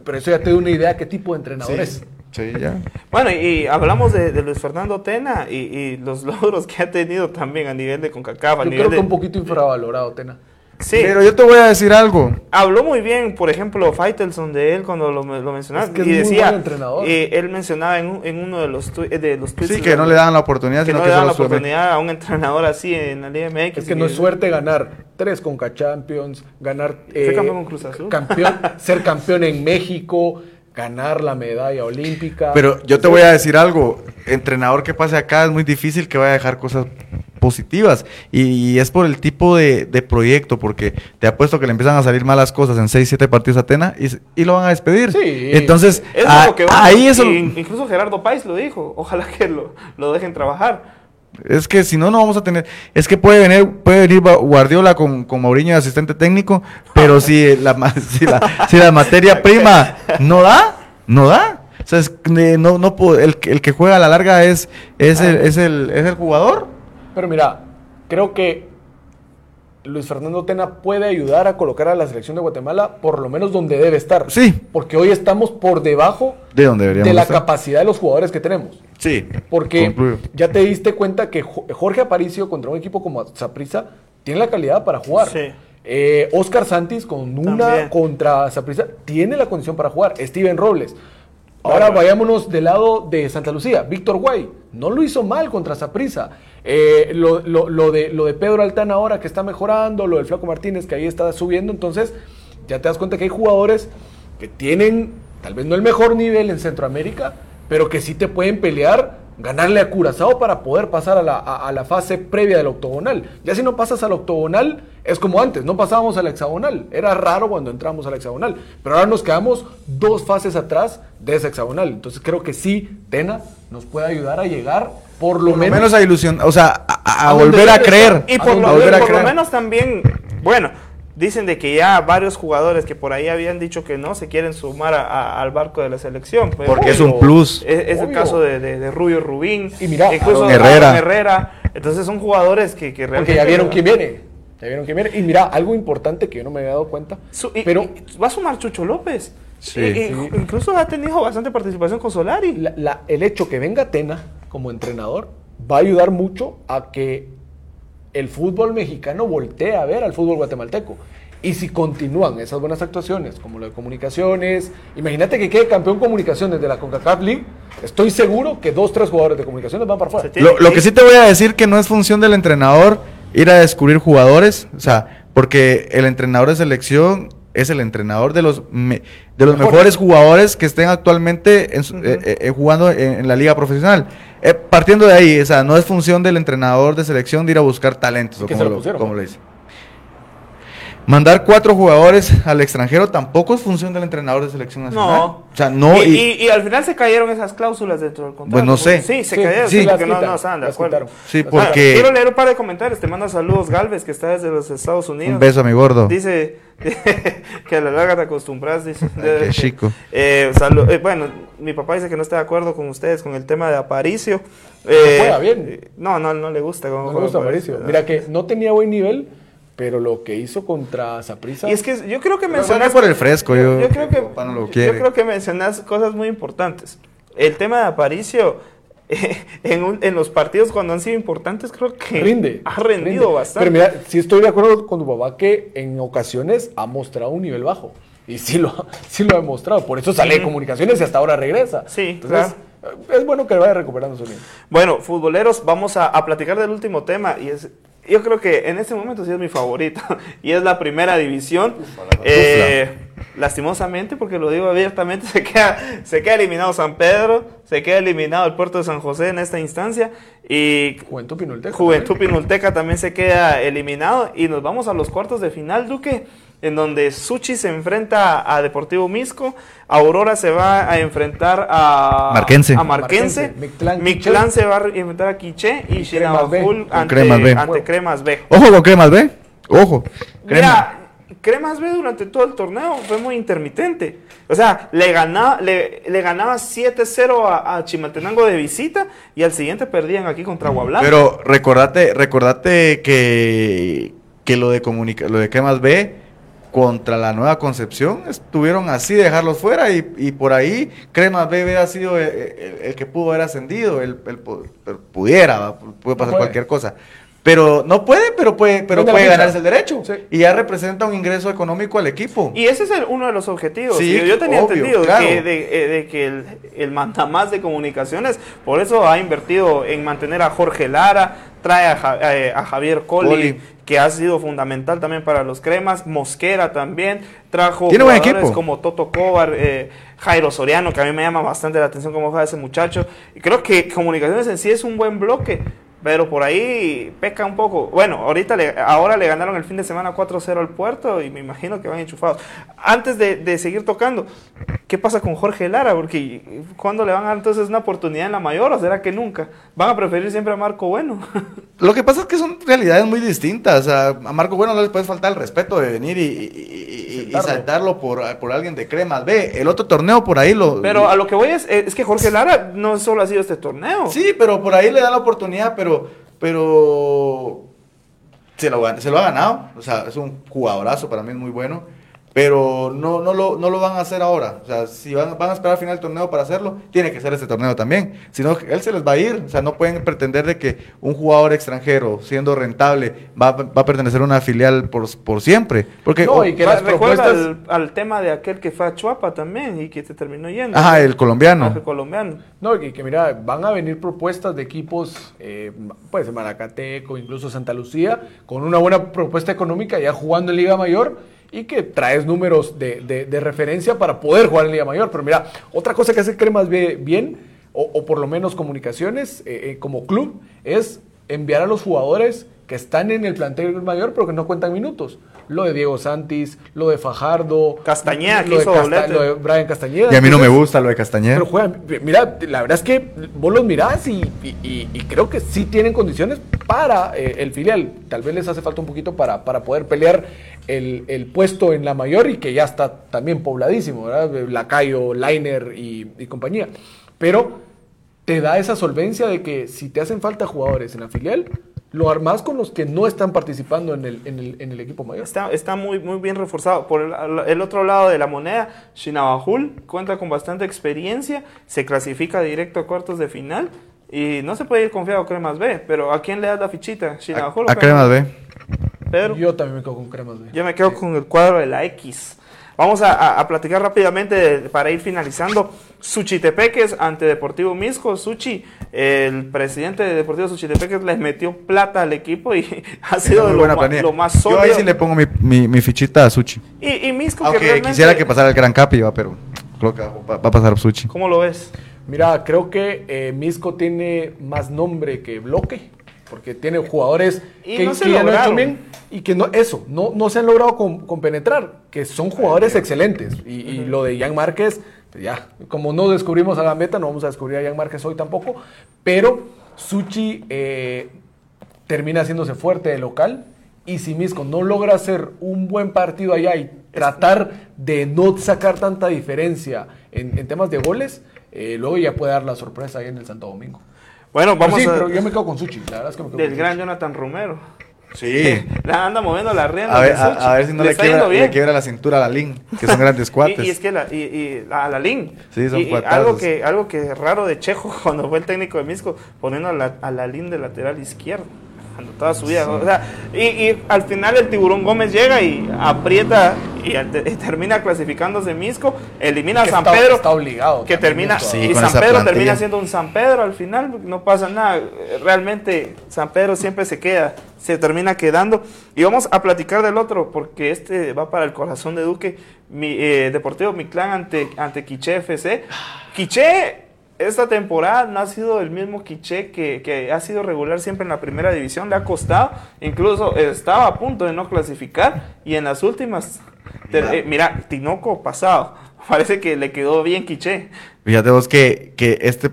Pero eso ya te da una idea qué tipo de entrenador es. Sí, ya. Bueno, y hablamos de, de Luis Fernando Tena y, y los logros que ha tenido también a nivel de CONCACAF, a Yo nivel creo que de... un poquito infravalorado, Tena. Sí, Pero yo te voy a decir algo. habló muy bien, por ejemplo, Faitelson de él cuando lo, lo mencionaba. Es que es y muy decía, buen entrenador. eh, él mencionaba en, un- en uno de los, de los tweets Sí, que no le daban la oportunidad, que sino no que le daban la oportunidad a un entrenador así en la Liga MX. Es que no es suerte ganar tres Conca Champions, ganar eh, Ser campeón con Cruz Azul. campeón- ser campeón en México, ganar la medalla olímpica. Pero yo te voy a decir algo, entrenador que pase acá es muy difícil que vaya a dejar cosas positivas y, y es por el tipo de, de proyecto, porque te apuesto que le empiezan a salir malas cosas en 6, 7 partidos a Atena y, y lo van a despedir. Sí. Entonces, Es a- lo que va. ahí eso... Y incluso Gerardo Páez lo dijo. Ojalá que lo, lo dejen trabajar. Es que si no, no vamos a tener. Es que puede venir, puede venir Guardiola con, con Mourinho de asistente técnico, pero si la, si la, si la materia prima no da, no da. O sea, es no, no el, el que juega a la larga es, es, el, es, el, es el jugador. Pero mira, creo que Luis Fernando Tena puede ayudar a colocar a la selección de Guatemala por lo menos donde debe estar. Sí. Porque hoy estamos por debajo De donde deberíamos de la estar. capacidad de los jugadores que tenemos. Sí. Porque concluyo. ya te diste cuenta que Jo- Jorge Aparicio contra un equipo como Saprissa tiene la calidad para jugar. Sí. Eh, Oscar Santis con una También. contra Saprissa tiene la condición para jugar. Steven Robles. Ahora vayámonos del lado de Santa Lucía. Víctor Guay no lo hizo mal contra Saprissa. lo, lo- lo de, lo de Pedro Altán ahora que está mejorando, lo del Flaco Martínez que ahí está subiendo. Entonces, ya te das cuenta que hay jugadores que tienen tal vez no el mejor nivel en Centroamérica, pero que sí te pueden pelear, ganarle a Curazao para poder pasar a la, a- a la fase previa del octogonal. Ya si no pasas al octogonal, es como antes, no pasábamos al hexagonal. Era raro cuando entramos al hexagonal, pero ahora nos quedamos dos fases atrás de ese hexagonal. Entonces creo que sí, Tena nos puede ayudar a llegar por lo, Por lo menos, menos a ilusión, o sea, a, a a donde volver a creer. Y ¿A por, lo, volver a por lo creer. menos también, bueno, dicen de que ya varios jugadores que por ahí habían dicho que no se quieren sumar a- a- al barco de la selección. pues. Porque es un plus. Es, es el caso de, de, de Rubio Rubín, Y mira, incluso Herrera. Aaron Herrera. Entonces son jugadores que, que realmente... porque ya vieron quién viene. Ya vieron quién viene. Y mira, algo importante que yo no me había dado cuenta, Su- y- pero y va a sumar Chucho López. Sí. Y- y Incluso ha tenido bastante participación con Solari. la- la- el hecho que venga Tena como entrenador va a ayudar mucho a que el fútbol mexicano voltee a ver al fútbol guatemalteco. Y si continúan esas buenas actuaciones, como lo de comunicaciones, imagínate que quede campeón comunicaciones de la CONCACAF League, estoy seguro que dos, tres jugadores de comunicaciones van para afuera. Lo, lo que sí te voy a decir que no es función del entrenador ir a descubrir jugadores, o sea, porque el entrenador de selección es el entrenador de los me- de los Mejores. mejores jugadores que estén actualmente en eh, eh, eh, jugando en, en la liga profesional. Eh, partiendo de ahí, o sea, no es función del entrenador de selección de ir a buscar talentos, o como, lo como lo dice. Mandar cuatro jugadores al extranjero tampoco es función del entrenador de selección nacional. No. O sea, no. Y, y- y- y al final se cayeron esas cláusulas dentro del contrato. Pues no sé. Sí, se Sí, cayeron. sí, porque no, quitan, no estaban de las acuerdo. quitaron. Sí, Ah, porque- quiero leer un par de comentarios. Te manda saludos Galvez, que está desde los Estados Unidos. un beso a mi gordo. Dice que a la larga te acostumbras, dice. Ay, qué chico. Eh, salu- eh, bueno, mi papá dice que no está de acuerdo con ustedes con el tema de Aparicio. juega bien. eh, No, no, no le gusta. cómo No me juega gusta Mauricio. Mira que no tenía buen nivel, pero lo que hizo contra Saprissa. Y es que yo creo que mencionas... por el fresco, yo- yo creo que, no lo yo creo que mencionas cosas muy importantes. El tema de Aparicio, en, un- en los partidos cuando han sido importantes, creo que rinde. ha rendido rinde. bastante. Pero mira, sí estoy de acuerdo con tu papá que en ocasiones ha mostrado un nivel bajo. Y sí lo, ha- sí lo ha demostrado. Por eso sale de comunicaciones y hasta ahora regresa. Sí, Entonces, es bueno que vaya recuperando su nivel. Bueno, futboleros, vamos a, a platicar del último tema y es, yo creo que en este momento sí es mi favorito y es la primera división. Eh, lastimosamente, porque lo digo abiertamente, se queda, se queda eliminado San Pedro, se queda eliminado el Puerto de San José en esta instancia y Juventud Pinolteca. Juventud Pinulteca también se queda eliminado y nos vamos a los cuartos de final, Duque, en donde Suchi se enfrenta a Deportivo Misco, Aurora se va a enfrentar a Marquense. a Marquense, Marquense, Mictlán, se va a enfrentar a Quiché y B. Con ante, Cremas B. ante Cremas B. Ojo con Cremas, ¿ve? Ojo. Mira, Cremas B durante todo el torneo fue muy intermitente. O sea, le ganaba, le, le ganaba 7-0 a, a Chimaltenango de visita y al siguiente perdían aquí contra Aguablanca. Pero recordate, recordate que, que lo de comunica, lo de Cremas B contra la Nueva Concepción estuvieron así de dejarlos fuera y, y por ahí Cremas B hubiera sido el, el- el que pudo haber ascendido, el, el pu- el pudiera, puede pasar puede. cualquier cosa. Pero no puede, pero puede, pero puede ganarse el derecho. Sí. Y ya representa un ingreso económico al equipo. Y ese es el- uno de los objetivos. Sí, yo, yo tenía obvio, entendido claro. que, de, eh, de que el, el mandamás de comunicaciones, por eso ha invertido en mantener a Jorge Lara, trae a, Ja- eh, a Javier Colli, Colli. que ha sido fundamental también para los cremas, Mosquera también, trajo Tiene buen jugadores equipo. como Toto Cobar, eh, Jairo Soriano, que a mí me llama bastante la atención cómo juega ese muchacho. Y creo que comunicaciones en sí es un buen bloque. Pero por ahí peca un poco. Bueno, ahorita le, ahora le ganaron el fin de semana 4-0 al puerto y me imagino que van enchufados. Antes de, seguir tocando, ¿qué pasa con Jorge Lara? Porque ¿cuándo le van a dar entonces una oportunidad en la mayor o será que nunca? ¿Van a preferir siempre a Marco Bueno? Lo que pasa es que son realidades muy distintas. A Marco Bueno no le puedes faltar el respeto de venir y- y- y- saltarlo por, por alguien de cremas. Ve, el otro torneo por ahí lo. Pero a lo que voy es, es que Jorge Lara no solo ha sido este torneo. Sí, pero por ahí le dan la oportunidad, pero. Pero. Se lo, se lo ha ganado. O sea, es un jugadorazo, para mí es muy bueno. Pero no, no, lo, no lo van a hacer ahora. O sea, si van, van a esperar al final del torneo para hacerlo, tiene que ser este torneo también. Si no, él se les va a ir. O sea, no pueden pretender de que un jugador extranjero, siendo rentable, va, va a pertenecer a una filial por, por siempre. Porque, No, y que las propuestas- al, al tema de aquel que fue a Chuapa también y que se terminó yendo. ajá, el colombiano. El colombiano. No, y que mira, van a venir propuestas de equipos, eh, pues Maracateco, incluso Santa Lucía, con una buena propuesta económica ya jugando en Liga Mayor y que traes números de, de- referencia para poder jugar en Liga Mayor. Pero mira, otra cosa que hace Cremas bien, o, o por lo menos comunicaciones eh, eh, como club, es enviar a los jugadores que están en el plantel mayor pero que no cuentan minutos. Lo de Diego Santis, lo de Fajardo, Castañeda, que lo de, hizo Casta- lo de Brian Castañeda. Y a mí no me gusta lo de Castañeda. pero juegan, mira, la verdad es que vos los mirás y, y- y- y creo que sí tienen condiciones para eh, el filial. Tal vez les hace falta un poquito para, para poder pelear el, el puesto en la mayor y que ya está también pobladísimo, ¿verdad? Lacayo, Liner y, y compañía. Pero te da esa solvencia de que si te hacen falta jugadores en la filial, lo armás con los que no están participando en el, en el, en el equipo mayor. Está, está muy, muy bien reforzado. Por el, el otro lado de la moneda, Shinabajul cuenta con bastante experiencia, se clasifica directo a cuartos de final y no se puede ir confiado a Cremas B, pero ¿a quién le das la fichita? ¿Shinabajul o A, a Cremas B. Pedro? Yo también me quedo con cremas. güey. Yo me quedo con el cuadro de la X. Vamos a, a- a platicar rápidamente de- para ir finalizando. Suchitepeques ante Deportivo Misco. Suchi, el presidente de Deportivo Suchitepeques, les metió plata al equipo y ha sido lo, buena ma- planilla. lo más Yo sólido. ahí sí le pongo mi, mi, mi fichita a Suchi. y, y Misco, que Aunque realmente- quisiera que pasara el Gran Capi, va, pero creo que va, va a pasar ¿Cómo Suchi. lo ves? Mira, creo que eh, Misco tiene más nombre que bloque. Porque tiene jugadores Y que, no se que ya han hecho bien y que no, eso, no, no se han logrado con- compenetrar, que son jugadores excelentes. Y, y lo de Jan Márquez, pues ya, como no descubrimos a Gambetta, no vamos a descubrir a Jan Márquez hoy tampoco, pero Suchi eh, termina haciéndose fuerte de local. Y si Misco no logra hacer un buen partido allá y tratar de no sacar tanta diferencia en, en temas de goles, eh, luego ya puede dar la sorpresa ahí en el Santo Domingo. Bueno, Pero vamos sí, a... pero yo me quedo con Suchi, la verdad es que me quedo Del con gran. Jonathan Romero. Sí. La anda moviendo la rienda. A ver, a, a ver si no le, está quiebra, yendo bien. le quiebra la cintura a la Lin, que son grandes cuates. Y, y es que la, y, y a la Lin. Sí, son y, algo que algo que raro de Chejo cuando fue el técnico de Misco poniendo a la, a la Lin de lateral izquierdo. Cuando toda su vida. O sea, y, y al final el tiburón Gómez llega y aprieta y, al- termina clasificándose Misco, elimina a San está- Pedro. está obligado Que termina. Sí, y San Pedro plantilla. termina siendo un San Pedro al final, no pasa nada. Realmente San Pedro siempre se queda, se termina quedando. Y vamos a platicar del otro, porque este va para el corazón de Duque, mi, eh, Deportivo Mictlán ante, ante Quiché FC. Quiché esta temporada no ha sido el mismo Quiché que, que ha sido regular siempre en la primera división, le ha costado, incluso estaba a punto de no clasificar y en las últimas, te- eh, mira, Tinoco pasado, parece que le quedó bien Quiché. Fíjate vos que, que este,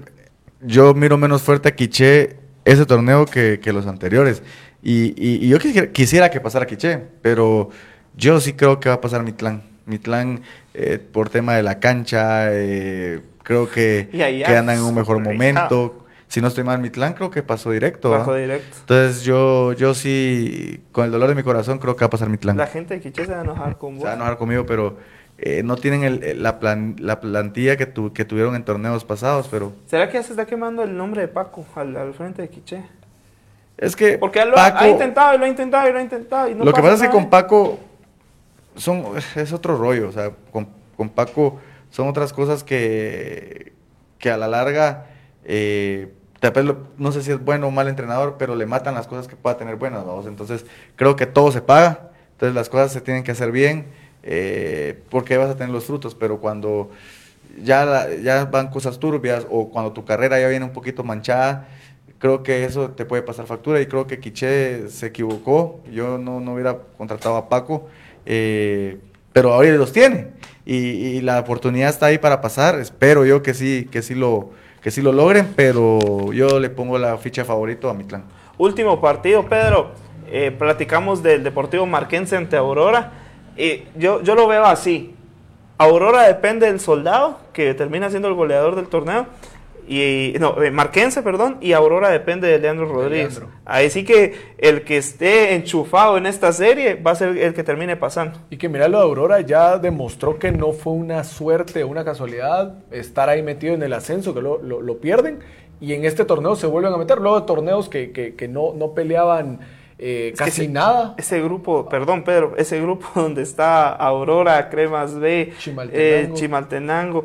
yo miro menos fuerte a Quiché ese torneo que, que los anteriores. Y, y- y yo quisiera, quisiera que pasara Quiché, pero yo sí creo que va a pasar Mitlán. Mitlán, eh, por tema de la cancha, eh, creo que, que andan en un mejor momento. Si no estoy mal, Mitlán creo que pasó directo. Bajo directo. Entonces yo, yo sí, con el dolor de mi corazón, creo que va a pasar Mitlán. La gente de Quiché se va a enojar con Se vos. va a enojar conmigo, pero eh, no tienen el- la, plan- la plantilla que, tu- que tuvieron en torneos pasados, pero ¿Será que ya se está quemando el nombre de Paco al, al frente de Quiché? es que Porque él lo Paco- ha intentado y lo ha intentado y lo ha intentado. Y no lo que pasa es que con Paco son, es otro rollo, o sea, con, con Paco son otras cosas que, que a la larga, eh, no sé si es bueno o mal entrenador, pero le matan las cosas que pueda tener buenas. Entonces, creo que todo se paga, entonces las cosas se tienen que hacer bien, eh, porque vas a tener los frutos, pero cuando ya, la- ya van cosas turbias o cuando tu carrera ya viene un poquito manchada, creo que eso te puede pasar factura y creo que Quiché se equivocó. Yo no, no hubiera contratado a Paco, eh, pero ahora los tiene y, la oportunidad está ahí para pasar. Espero yo que sí, que sí lo, que sí lo logren, pero yo le pongo la ficha favorito a Mitlán. Último partido, Pedro. Eh, platicamos del Deportivo Marquense ante Aurora. Eh, yo, yo lo veo así. Aurora depende del soldado, que termina siendo el goleador del torneo. Y, no, eh, Marquense, perdón, y Aurora depende de Leandro Rodríguez. Leandro. Ahí sí que el que esté enchufado en esta serie va a ser el que termine pasando. Y que mira, lo de Aurora ya demostró que no fue una suerte, una casualidad estar ahí metido en el ascenso, que lo, lo- lo pierden. Y en este torneo se vuelven a meter. Luego de torneos que, que- que no, no peleaban eh, casi ese- nada. Ese grupo, perdón Pedro, ese grupo donde está Aurora, Cremas B, Chimaltenango. eh, Chimaltenango,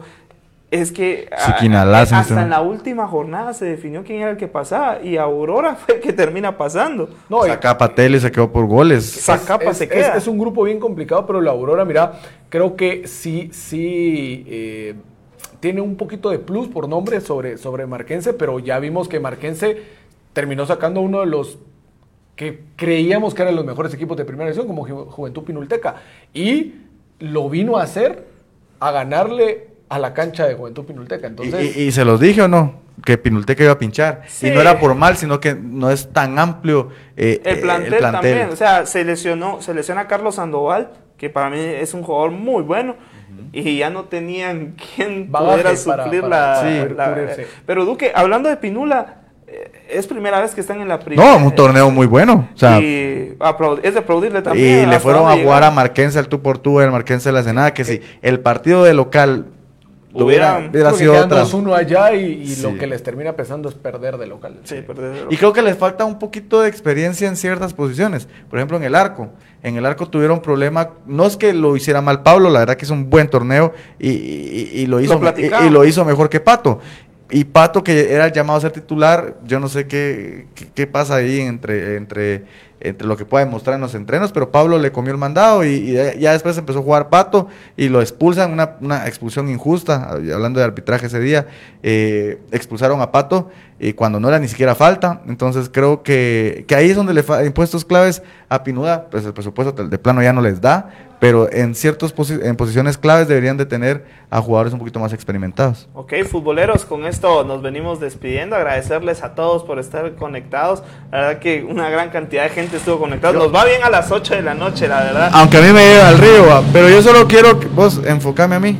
es que ah, me hasta en la última jornada se definió quién era el que pasaba y Aurora fue el que termina pasando. No, y- Saca a Patelli se quedó por goles. Zacapa es, se es- queda. es un grupo bien complicado, pero la Aurora, mira, creo que sí, sí eh, tiene un poquito de plus por nombre sobre, sobre Marquense, pero ya vimos que Marquense terminó sacando uno de los que creíamos que eran los mejores equipos de primera división, como Ju- Juventud Pinulteca. Y lo vino a hacer a ganarle a la cancha de Juventud Pinulteca. Y, Entonces, y- y se los dije o no, que Pinulteca iba a pinchar. Sí. Y no era por mal, sino que no es tan amplio eh, El eh, plantel, también, o sea, se lesionó, se lesiona a Carlos Sandoval, que para mí es un jugador muy bueno, y ya no tenían quien Bagaje pudiera suplir para- la, cubrirse. Pero Duque, hablando de Pinula, eh, es primera vez que están en la primera. No, un torneo muy bueno. O sea, y aplaud- es de aplaudirle también. y le fueron a jugar a. Marquense al tú por tú, el Marquense de la Senada, que si el partido de local hubiera, hubiera sido otra. 2-1 allá y, y Sí. lo que les termina pesando es perder de local. Sí, perder- Y creo que les falta un poquito de experiencia en ciertas posiciones. Por ejemplo, en el arco. En el arco tuvieron problema. No es que lo hiciera mal Pablo, la verdad que es un buen torneo y, y- y lo, hizo, y- lo hizo mejor que Pato. Y Pato, que era el llamado a ser titular, yo no sé qué, qué, qué pasa ahí entre, entre entre lo que pueda demostrar en los entrenos, pero Pablo le comió el mandado y, ya después empezó a jugar Pato y lo expulsan, una, una expulsión injusta, hablando de arbitraje ese día, eh, expulsaron a Pato y cuando no era ni siquiera falta, entonces creo que, que ahí es donde le impuestos claves a Pinuda, pues el presupuesto de plano ya no les da, pero en ciertas en posiciones claves deberían de tener a jugadores un poquito más experimentados. Ok, futboleros, con esto nos venimos despidiendo. Agradecerles a todos por estar conectados. La verdad que una gran cantidad de gente estuvo conectada. Nos va bien a las 8 de la noche, la verdad. Aunque a mí me lleva al río, va, pero yo solo quiero que vos enfocame a mí.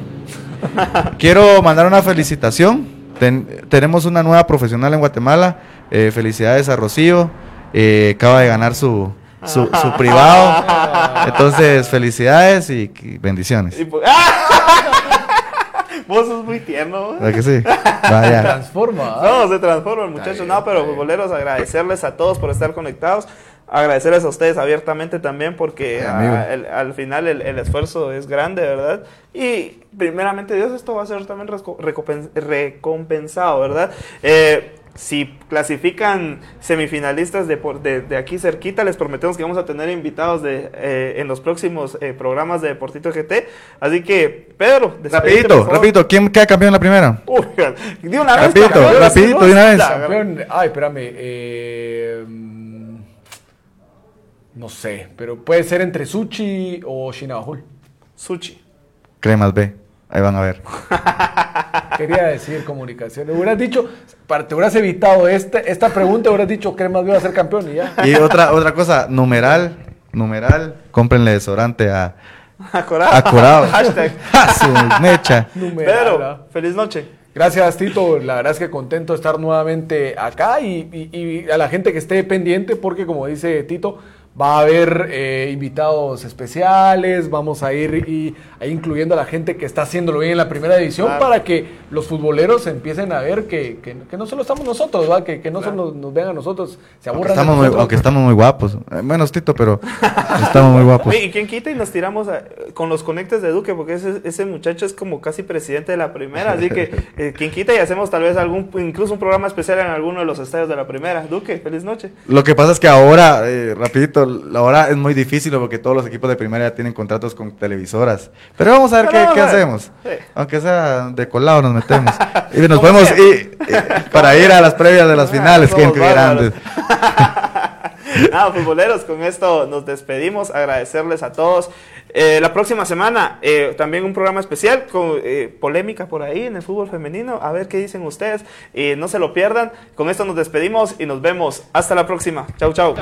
quiero mandar una felicitación. Ten- tenemos una nueva profesional en Guatemala. Eh, felicidades a Rocío. Eh, acaba de ganar su, su, su privado. Entonces, felicidades y, y bendiciones. Y pues- Vos sos muy tierno. ¿Verdad que sí? Vaya. Transforma. ¿ah? No, se transforma el muchacho. No, pero futboleros, agradecerles a todos por estar conectados. Agradecerles a ustedes abiertamente también porque Amigo. ah, el- al final el, el esfuerzo es grande, ¿verdad? Y primeramente Dios, esto va a ser también recompensado, ¿verdad? Eh, si clasifican semifinalistas de, por- de, de aquí cerquita, les prometemos que vamos a tener invitados de, eh, en los próximos eh, programas de Deportito GT. Así que, Pedro, Rapidito, favor. rapidito. ¿Quién queda campeón en la primera? Uy, de una vez. Rapidito, campeón, rapidito, de una vez. Campeón, ay, espérame. eh, mm, no sé, pero puede ser entre Suchi o Shinabajul. Sushi. Cremas B. Ahí van a ver. Quería decir comunicación. Hubieras dicho, para, te hubieras evitado esta, esta pregunta, hubieras dicho que más va a ser campeón y ya. Y otra, otra cosa, numeral, numeral, cómprenle desodorante a, Acorado. Acorado. Hashtag. a su mecha. ¿ah? feliz noche. Gracias, Tito. La verdad es que contento de estar nuevamente acá y, y- y a la gente que esté pendiente, porque como dice Tito, va a haber eh, invitados especiales, vamos a ir y, ahí incluyendo a la gente que está haciéndolo bien en la primera división Claro. para que los futboleros empiecen a ver que, que- que no solo estamos nosotros, ¿va? que, que no solo nos vean a nosotros, se Aunque aburran de estamos, muy, aunque estamos muy guapos. Eh, Menos Tito, pero estamos muy guapos. Oye, ¿y quién quita y nos tiramos a- con los conectes de Duque? Porque ese, ese muchacho es como casi presidente de la primera. Así que, eh, ¿quién quita y hacemos tal vez algún, incluso un programa especial en alguno de los estadios de la primera? Duque, feliz noche. Lo que pasa es que ahora, eh, rapidito, ahora es muy difícil porque todos los equipos de primera ya tienen contratos con televisoras. Pero vamos a ver qué, qué hacemos. Sí. Aunque sea de colado nos metemos. Y nos podemos ir eh, para ir a las previas de las Ah, finales. que grandes. Nada, futboleros, con esto nos despedimos. Agradecerles a todos. Eh, la próxima semana eh, también un programa especial con eh, polémica por ahí en el fútbol femenino. A ver qué dicen ustedes. Y no se lo pierdan. Con esto nos despedimos y nos vemos. Hasta la próxima. Chau, chau.